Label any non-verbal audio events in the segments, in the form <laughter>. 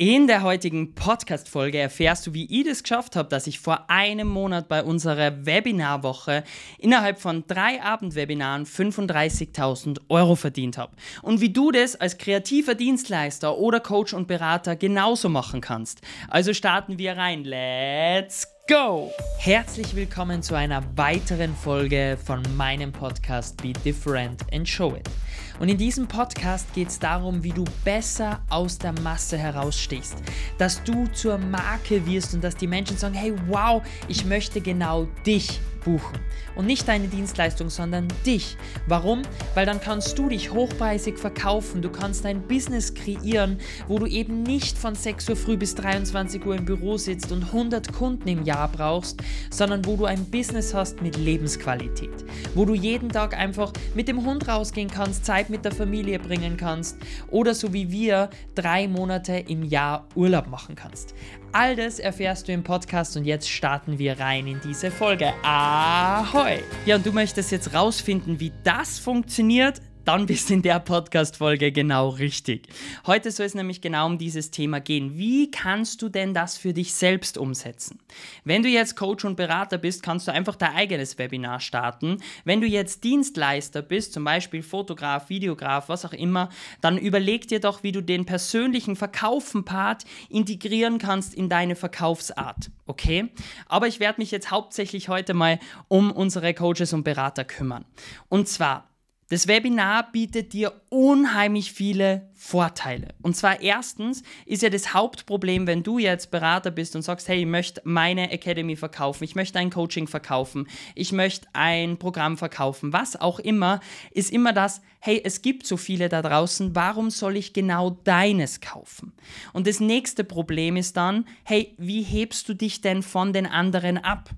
In der heutigen Podcast-Folge erfährst du, wie ich es geschafft habe, dass ich vor einem Monat bei unserer Webinarwoche innerhalb von drei Abendwebinaren 35.000 Euro verdient habe. Und wie du das als kreativer Dienstleister oder Coach und Berater genauso machen kannst. Also starten wir rein. Let's go! Herzlich willkommen zu einer weiteren Folge von meinem Podcast Be Different and Show It. Und in diesem Podcast geht es darum, wie du besser aus der Masse herausstehst. Dass du zur Marke wirst und dass die Menschen sagen, hey, wow, ich möchte genau dich buchen. Und nicht deine Dienstleistung, sondern dich. Warum? Weil dann kannst du dich hochpreisig verkaufen. Du kannst ein Business kreieren, wo du eben nicht von 6 Uhr früh bis 23 Uhr im Büro sitzt und 100 Kunden im Jahr brauchst, sondern wo du ein Business hast mit Lebensqualität. Wo du jeden Tag einfach mit dem Hund rausgehen kannst, Zeit mit der Familie bringen kannst oder so wie wir drei Monate im Jahr Urlaub machen kannst. All das erfährst du im Podcast und jetzt starten wir rein in diese Folge. Ahoi! Ja, und du möchtest jetzt rausfinden, wie das funktioniert? Dann bist du in der Podcast-Folge genau richtig. Heute soll es nämlich genau um dieses Thema gehen. Wie kannst du denn das für dich selbst umsetzen? Wenn du jetzt Coach und Berater bist, kannst du einfach dein eigenes Webinar starten. Wenn du jetzt Dienstleister bist, zum Beispiel Fotograf, Videograf, was auch immer, dann überleg dir doch, wie du den persönlichen Verkaufen-Part integrieren kannst in deine Verkaufsart. Okay? Aber ich werde mich jetzt hauptsächlich heute mal um unsere Coaches und Berater kümmern. Und zwar, das Webinar bietet dir unheimlich viele Vorteile. Und zwar erstens ist ja das Hauptproblem, wenn du jetzt Berater bist und sagst, hey, ich möchte meine Academy verkaufen, ich möchte ein Coaching verkaufen, ich möchte ein Programm verkaufen, was auch immer, ist immer das, hey, es gibt so viele da draußen, warum soll ich genau deines kaufen? Und das nächste Problem ist dann, hey, wie hebst du dich denn von den anderen ab?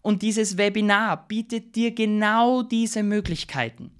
Und dieses Webinar bietet dir genau diese Möglichkeiten.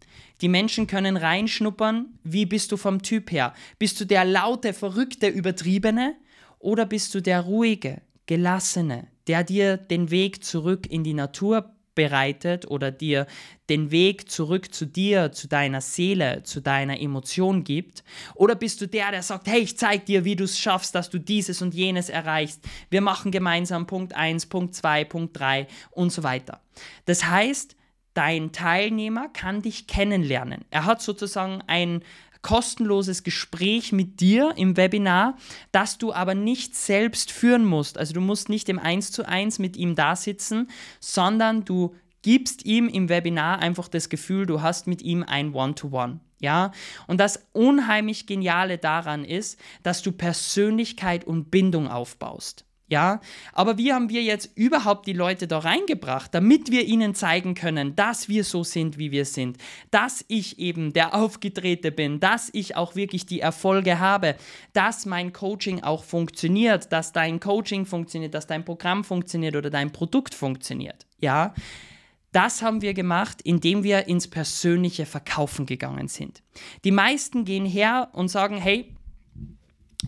Die Menschen können reinschnuppern, wie bist du vom Typ her? Bist du der laute, verrückte, übertriebene oder bist du der ruhige, gelassene, der dir den Weg zurück in die Natur bereitet oder dir den Weg zurück zu dir, zu deiner Seele, zu deiner Emotion gibt? Oder bist du der, der sagt, hey, ich zeig dir, wie du es schaffst, dass du dieses und jenes erreichst. Wir machen gemeinsam Punkt 1, Punkt 2, Punkt 3 und so weiter. Das heißt, dein Teilnehmer kann dich kennenlernen. Er hat sozusagen ein kostenloses Gespräch mit dir im Webinar, das du aber nicht selbst führen musst. Also du musst nicht im 1 zu 1 mit ihm da sitzen, sondern du gibst ihm im Webinar einfach das Gefühl, du hast mit ihm ein One-to-One. -One. Ja, und das unheimlich Geniale daran ist, dass du Persönlichkeit und Bindung aufbaust. Ja, aber wie haben wir jetzt überhaupt die Leute da reingebracht, damit wir ihnen zeigen können, dass wir so sind, wie wir sind, dass ich eben der Aufgedrehte bin, dass ich auch wirklich die Erfolge habe, dass mein Coaching auch funktioniert, dass dein Coaching funktioniert, dass dein Programm funktioniert oder dein Produkt funktioniert. Ja, das haben wir gemacht, indem wir ins persönliche Verkaufen gegangen sind. Die meisten gehen her und sagen, hey,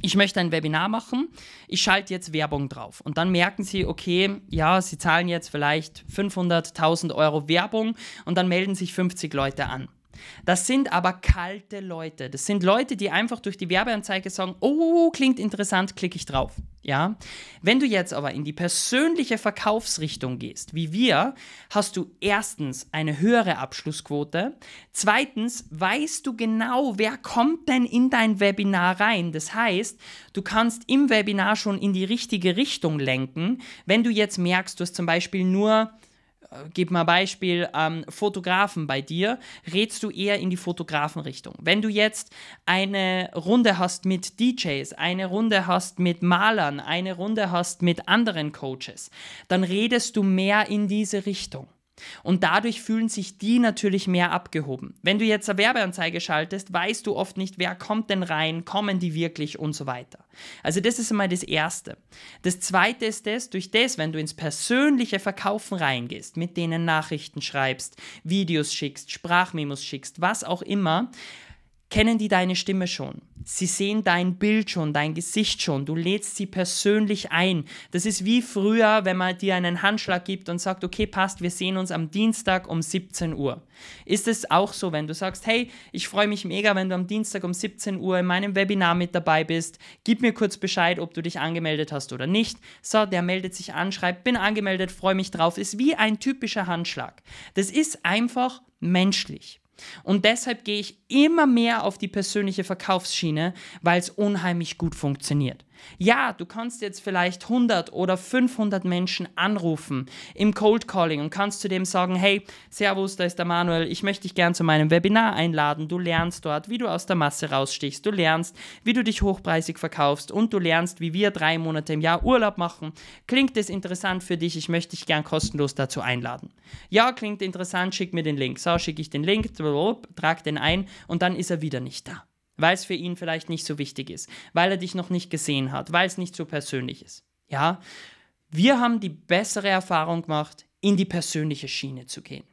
ich möchte ein Webinar machen, ich schalte jetzt Werbung drauf. Und dann merken sie, okay, ja, sie zahlen jetzt vielleicht 500.000 Euro Werbung und dann melden sich 50 Leute an. Das sind aber kalte Leute. Das sind Leute, die einfach durch die Werbeanzeige sagen, oh, klingt interessant, klicke ich drauf. Ja? Wenn du jetzt aber in die persönliche Verkaufsrichtung gehst, wie wir, hast du erstens eine höhere Abschlussquote. Zweitens weißt du genau, wer kommt denn in dein Webinar rein. Das heißt, du kannst im Webinar schon in die richtige Richtung lenken. Wenn du jetzt merkst, du hast zum Beispiel nur gib mal Beispiel, ähm, Fotografen bei dir, rätst du eher in die Fotografenrichtung. Wenn du jetzt eine Runde hast mit DJs, eine Runde hast mit Malern, eine Runde hast mit anderen Coaches, dann redest du mehr in diese Richtung. Und dadurch fühlen sich die natürlich mehr abgehoben. Wenn du jetzt eine Werbeanzeige schaltest, weißt du oft nicht, wer kommt denn rein, kommen die wirklich und so weiter. Also das ist einmal das Erste. Das Zweite ist das, durch das, wenn du ins persönliche Verkaufen reingehst, mit denen Nachrichten schreibst, Videos schickst, Sprachmemos schickst, was auch immer, kennen die deine Stimme schon. Sie sehen dein Bild schon, dein Gesicht schon. Du lädst sie persönlich ein. Das ist wie früher, wenn man dir einen Handschlag gibt und sagt, okay, passt, wir sehen uns am Dienstag um 17 Uhr. Ist es auch so, wenn du sagst, hey, ich freue mich mega, wenn du am Dienstag um 17 Uhr in meinem Webinar mit dabei bist. Gib mir kurz Bescheid, ob du dich angemeldet hast oder nicht. So, der meldet sich an, schreibt, bin angemeldet, freue mich drauf. Ist wie ein typischer Handschlag. Das ist einfach menschlich. Und deshalb gehe ich immer mehr auf die persönliche Verkaufsschiene, weil es unheimlich gut funktioniert. Ja, du kannst jetzt vielleicht 100 oder 500 Menschen anrufen im Cold Calling und kannst zu dem sagen, hey, Servus, da ist der Manuel, ich möchte dich gern zu meinem Webinar einladen. Du lernst dort, wie du aus der Masse rausstichst, du lernst, wie du dich hochpreisig verkaufst und du lernst, wie wir drei Monate im Jahr Urlaub machen. Klingt es interessant für dich? Ich möchte dich gern kostenlos dazu einladen. Ja, klingt interessant, schick mir den Link. So, schicke ich den Link, trag den ein und dann ist er wieder nicht da. Weil es für ihn vielleicht nicht so wichtig ist, weil er dich noch nicht gesehen hat, weil es nicht so persönlich ist. Ja, wir haben die bessere Erfahrung gemacht, in die persönliche Schiene zu gehen.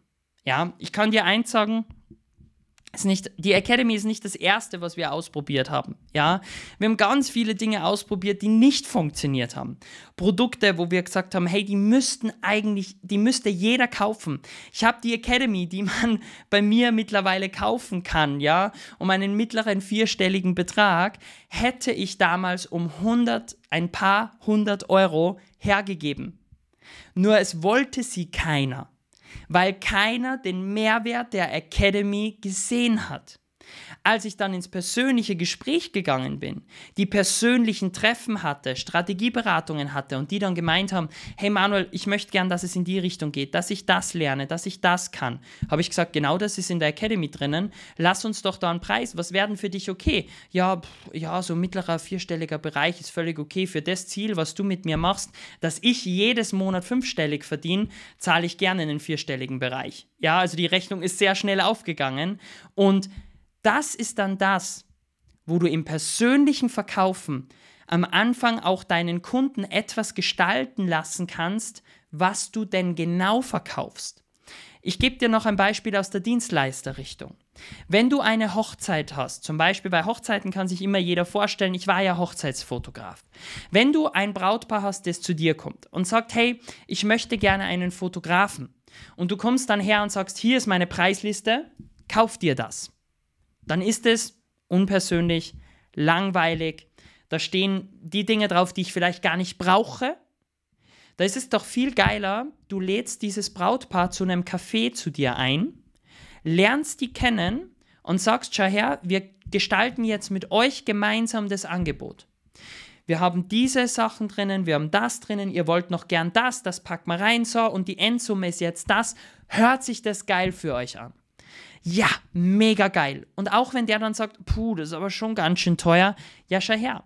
Ja, ich kann dir eins sagen, ist nicht, die Academy ist nicht das erste, was wir ausprobiert haben. Ja, wir haben ganz viele Dinge ausprobiert, die nicht funktioniert haben. Produkte, wo wir gesagt haben, hey, die müssten eigentlich, die müsste jeder kaufen. Ich habe die Academy, die man <laughs> bei mir mittlerweile kaufen kann, ja, um einen mittleren vierstelligen Betrag, hätte ich damals um 100, ein paar hundert Euro hergegeben. Nur es wollte sie keiner weil keiner den Mehrwert der Academy gesehen hat. Als ich dann ins persönliche Gespräch gegangen bin, die persönlichen Treffen hatte, Strategieberatungen hatte und die dann gemeint haben, hey Manuel, ich möchte gern, dass es in die Richtung geht, dass ich das lerne, dass ich das kann, habe ich gesagt, genau das ist in der Academy drinnen, lass uns doch da einen Preis, was werden für dich okay? Ja, pff, ja, so mittlerer vierstelliger Bereich ist völlig okay für das Ziel, was du mit mir machst, dass ich jedes Monat fünfstellig verdiene, zahle ich gerne in den vierstelligen Bereich. Ja, also die Rechnung ist sehr schnell aufgegangen und das ist dann das, wo du im persönlichen Verkaufen am Anfang auch deinen Kunden etwas gestalten lassen kannst, was du denn genau verkaufst. Ich gebe dir noch ein Beispiel aus der Dienstleisterrichtung. Wenn du eine Hochzeit hast, zum Beispiel bei Hochzeiten kann sich immer jeder vorstellen, ich war ja Hochzeitsfotograf. Wenn du ein Brautpaar hast, das zu dir kommt und sagt, hey, ich möchte gerne einen Fotografen und du kommst dann her und sagst, hier ist meine Preisliste, kauf dir das dann ist es unpersönlich, langweilig. Da stehen die Dinge drauf, die ich vielleicht gar nicht brauche. Da ist es doch viel geiler, du lädst dieses Brautpaar zu einem Café zu dir ein, lernst die kennen und sagst, schau her, wir gestalten jetzt mit euch gemeinsam das Angebot. Wir haben diese Sachen drinnen, wir haben das drinnen, ihr wollt noch gern das, das packt mal rein, so, und die Endsumme ist jetzt das. Hört sich das geil für euch an? Ja, mega geil. Und auch wenn der dann sagt, puh, das ist aber schon ganz schön teuer, ja, schau her.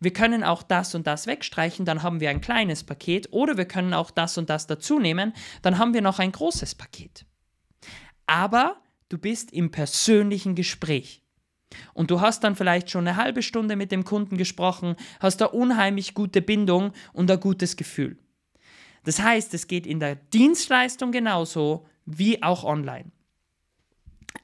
Wir können auch das und das wegstreichen, dann haben wir ein kleines Paket oder wir können auch das und das dazu nehmen, dann haben wir noch ein großes Paket. Aber du bist im persönlichen Gespräch. Und du hast dann vielleicht schon eine halbe Stunde mit dem Kunden gesprochen, hast da unheimlich gute Bindung und ein gutes Gefühl. Das heißt, es geht in der Dienstleistung genauso wie auch online.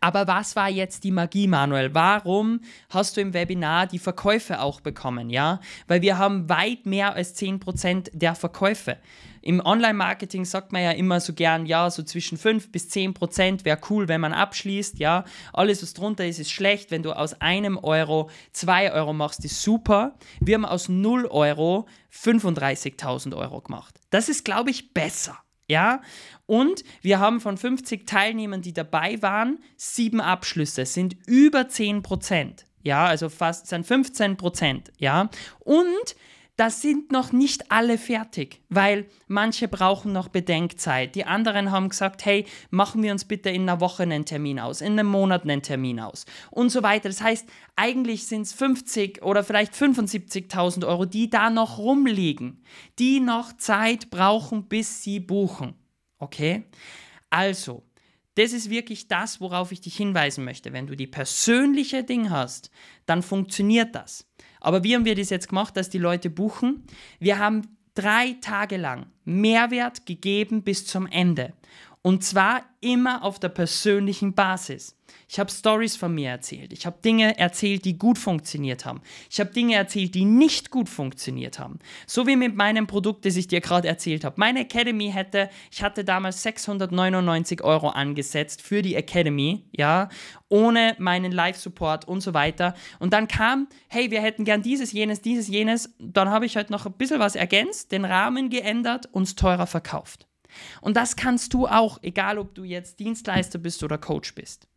Aber was war jetzt die Magie, Manuel? Warum hast du im Webinar die Verkäufe auch bekommen? Ja, weil wir haben weit mehr als 10% der Verkäufe. Im Online-Marketing sagt man ja immer so gern, ja, so zwischen 5 bis 10% wäre cool, wenn man abschließt. Ja, alles, was drunter ist, ist schlecht. Wenn du aus einem Euro 2 Euro machst, ist super. Wir haben aus 0 Euro 35.000 Euro gemacht. Das ist, glaube ich, besser. Ja, und wir haben von 50 Teilnehmern, die dabei waren, sieben Abschlüsse, sind über 10 Prozent. Ja, also fast sind 15 Prozent. Ja, und das sind noch nicht alle fertig, weil manche brauchen noch Bedenkzeit. Die anderen haben gesagt, hey, machen wir uns bitte in einer Woche einen Termin aus, in einem Monat einen Termin aus und so weiter. Das heißt, eigentlich sind es 50 oder vielleicht 75.000 Euro, die da noch rumliegen, die noch Zeit brauchen, bis sie buchen. Okay? Also, das ist wirklich das, worauf ich dich hinweisen möchte. Wenn du die persönliche Ding hast, dann funktioniert das. Aber wie haben wir das jetzt gemacht, dass die Leute buchen? Wir haben drei Tage lang Mehrwert gegeben bis zum Ende. Und zwar immer auf der persönlichen Basis. Ich habe Stories von mir erzählt. Ich habe Dinge erzählt, die gut funktioniert haben. Ich habe Dinge erzählt, die nicht gut funktioniert haben. So wie mit meinem Produkt, das ich dir gerade erzählt habe. Meine Academy hätte, ich hatte damals 699 Euro angesetzt für die Academy, ja, ohne meinen Live-Support und so weiter. Und dann kam, hey, wir hätten gern dieses, jenes, dieses, jenes. Dann habe ich halt noch ein bisschen was ergänzt, den Rahmen geändert, uns teurer verkauft. Und das kannst du auch, egal ob du jetzt Dienstleister bist oder Coach bist.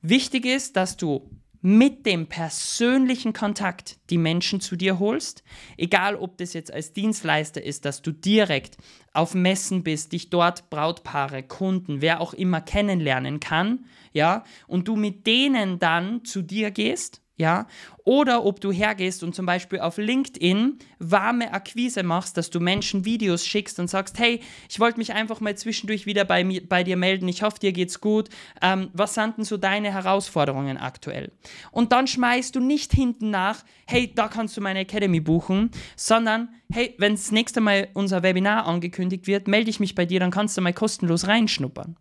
Wichtig ist, dass du mit dem persönlichen Kontakt die Menschen zu dir holst, egal ob das jetzt als Dienstleister ist, dass du direkt auf Messen bist, dich dort Brautpaare, Kunden, wer auch immer kennenlernen kann, ja, und du mit denen dann zu dir gehst ja, oder ob du hergehst und zum Beispiel auf LinkedIn warme Akquise machst, dass du Menschen Videos schickst und sagst, hey, ich wollte mich einfach mal zwischendurch wieder bei, mir, bei dir melden, ich hoffe, dir geht's gut, ähm, was sind denn so deine Herausforderungen aktuell? Und dann schmeißt du nicht hinten nach, hey, da kannst du meine Academy buchen, sondern, hey, wenn das nächste Mal unser Webinar angekündigt wird, melde ich mich bei dir, dann kannst du mal kostenlos reinschnuppern.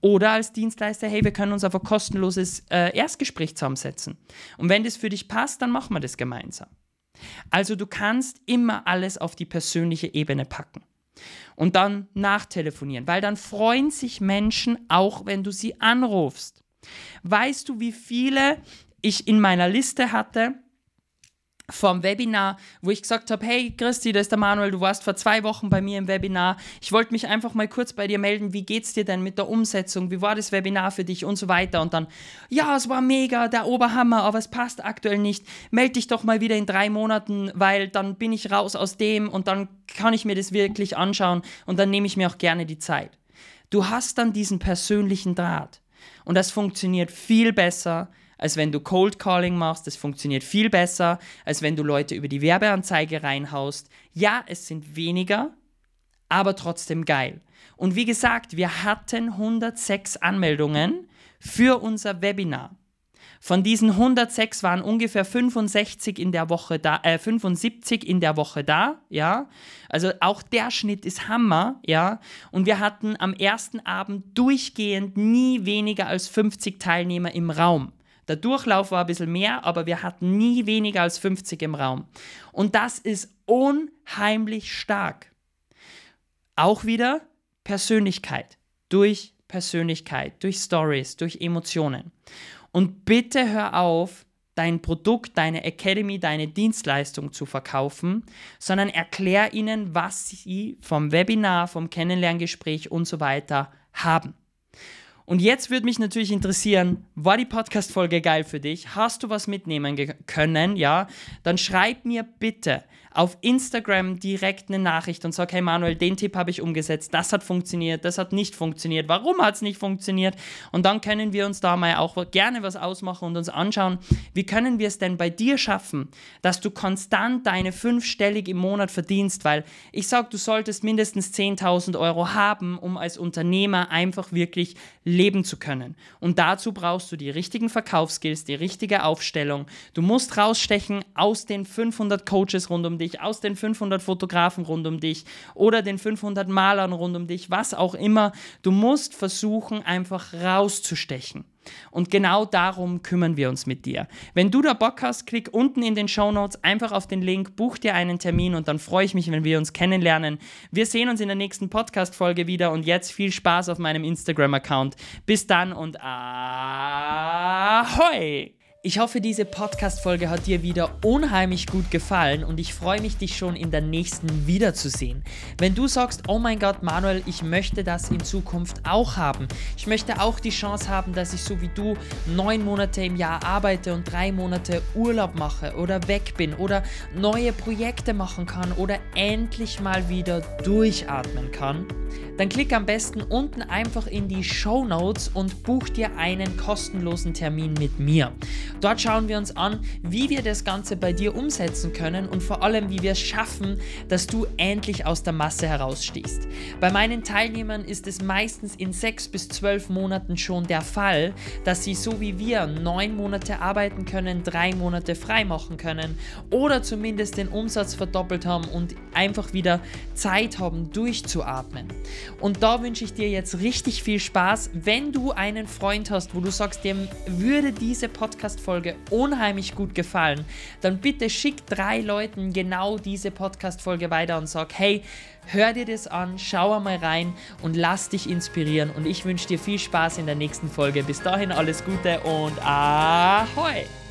Oder als Dienstleister, hey, wir können uns auf ein kostenloses äh, Erstgespräch zusammensetzen. Und wenn das für dich passt, dann machen wir das gemeinsam. Also du kannst immer alles auf die persönliche Ebene packen und dann nachtelefonieren, weil dann freuen sich Menschen auch, wenn du sie anrufst. Weißt du, wie viele ich in meiner Liste hatte, vom Webinar, wo ich gesagt habe, hey Christi, da ist der Manuel, du warst vor zwei Wochen bei mir im Webinar. Ich wollte mich einfach mal kurz bei dir melden, wie geht's dir denn mit der Umsetzung? Wie war das Webinar für dich und so weiter? Und dann, ja, es war mega, der Oberhammer, aber es passt aktuell nicht. Meld dich doch mal wieder in drei Monaten, weil dann bin ich raus aus dem und dann kann ich mir das wirklich anschauen und dann nehme ich mir auch gerne die Zeit. Du hast dann diesen persönlichen Draht und das funktioniert viel besser, als wenn du Cold Calling machst. Das funktioniert viel besser, als wenn du Leute über die Werbeanzeige reinhaust. Ja, es sind weniger, aber trotzdem geil. Und wie gesagt, wir hatten 106 Anmeldungen für unser Webinar. Von diesen 106 waren ungefähr 65 in der Woche da, äh, 75 in der Woche da, ja. Also auch der Schnitt ist Hammer, ja. Und wir hatten am ersten Abend durchgehend nie weniger als 50 Teilnehmer im Raum. Der Durchlauf war ein bisschen mehr, aber wir hatten nie weniger als 50 im Raum. Und das ist unheimlich stark. Auch wieder Persönlichkeit. Durch Persönlichkeit, durch Stories, durch Emotionen. Und bitte hör auf, dein Produkt, deine Academy, deine Dienstleistung zu verkaufen, sondern erklär ihnen, was sie vom Webinar, vom Kennenlerngespräch und so weiter haben. Und jetzt würde mich natürlich interessieren, war die Podcast-Folge geil für dich? Hast du was mitnehmen können? Ja, dann schreib mir bitte auf Instagram direkt eine Nachricht und sag, hey Manuel, den Tipp habe ich umgesetzt, das hat funktioniert, das hat nicht funktioniert, warum hat es nicht funktioniert? Und dann können wir uns da mal auch gerne was ausmachen und uns anschauen, wie können wir es denn bei dir schaffen, dass du konstant deine fünfstellig im Monat verdienst, weil ich sage, du solltest mindestens 10.000 Euro haben, um als Unternehmer einfach wirklich leben zu können. Und dazu brauchst du die richtigen Verkaufsskills, die richtige Aufstellung. Du musst rausstechen aus den 500 Coaches rund um dich, dich, aus den 500 Fotografen rund um dich oder den 500 Malern rund um dich, was auch immer. Du musst versuchen, einfach rauszustechen. Und genau darum kümmern wir uns mit dir. Wenn du da Bock hast, klick unten in den Show Notes einfach auf den Link, buch dir einen Termin und dann freue ich mich, wenn wir uns kennenlernen. Wir sehen uns in der nächsten Podcast-Folge wieder und jetzt viel Spaß auf meinem Instagram-Account. Bis dann und ahoi! Ich hoffe, diese Podcast-Folge hat dir wieder unheimlich gut gefallen und ich freue mich, dich schon in der nächsten wiederzusehen. Wenn du sagst, oh mein Gott, Manuel, ich möchte das in Zukunft auch haben. Ich möchte auch die Chance haben, dass ich so wie du neun Monate im Jahr arbeite und drei Monate Urlaub mache oder weg bin oder neue Projekte machen kann oder endlich mal wieder durchatmen kann dann klick am besten unten einfach in die Show Notes und buch dir einen kostenlosen Termin mit mir. Dort schauen wir uns an, wie wir das Ganze bei dir umsetzen können und vor allem, wie wir es schaffen, dass du endlich aus der Masse herausstehst. Bei meinen Teilnehmern ist es meistens in sechs bis zwölf Monaten schon der Fall, dass sie so wie wir neun Monate arbeiten können, drei Monate frei machen können oder zumindest den Umsatz verdoppelt haben und einfach wieder Zeit haben, durchzuatmen. Und da wünsche ich dir jetzt richtig viel Spaß. Wenn du einen Freund hast, wo du sagst, dem würde diese Podcast-Folge unheimlich gut gefallen, dann bitte schick drei Leuten genau diese Podcast-Folge weiter und sag, hey, hör dir das an, schau einmal rein und lass dich inspirieren. Und ich wünsche dir viel Spaß in der nächsten Folge. Bis dahin alles Gute und ahoi!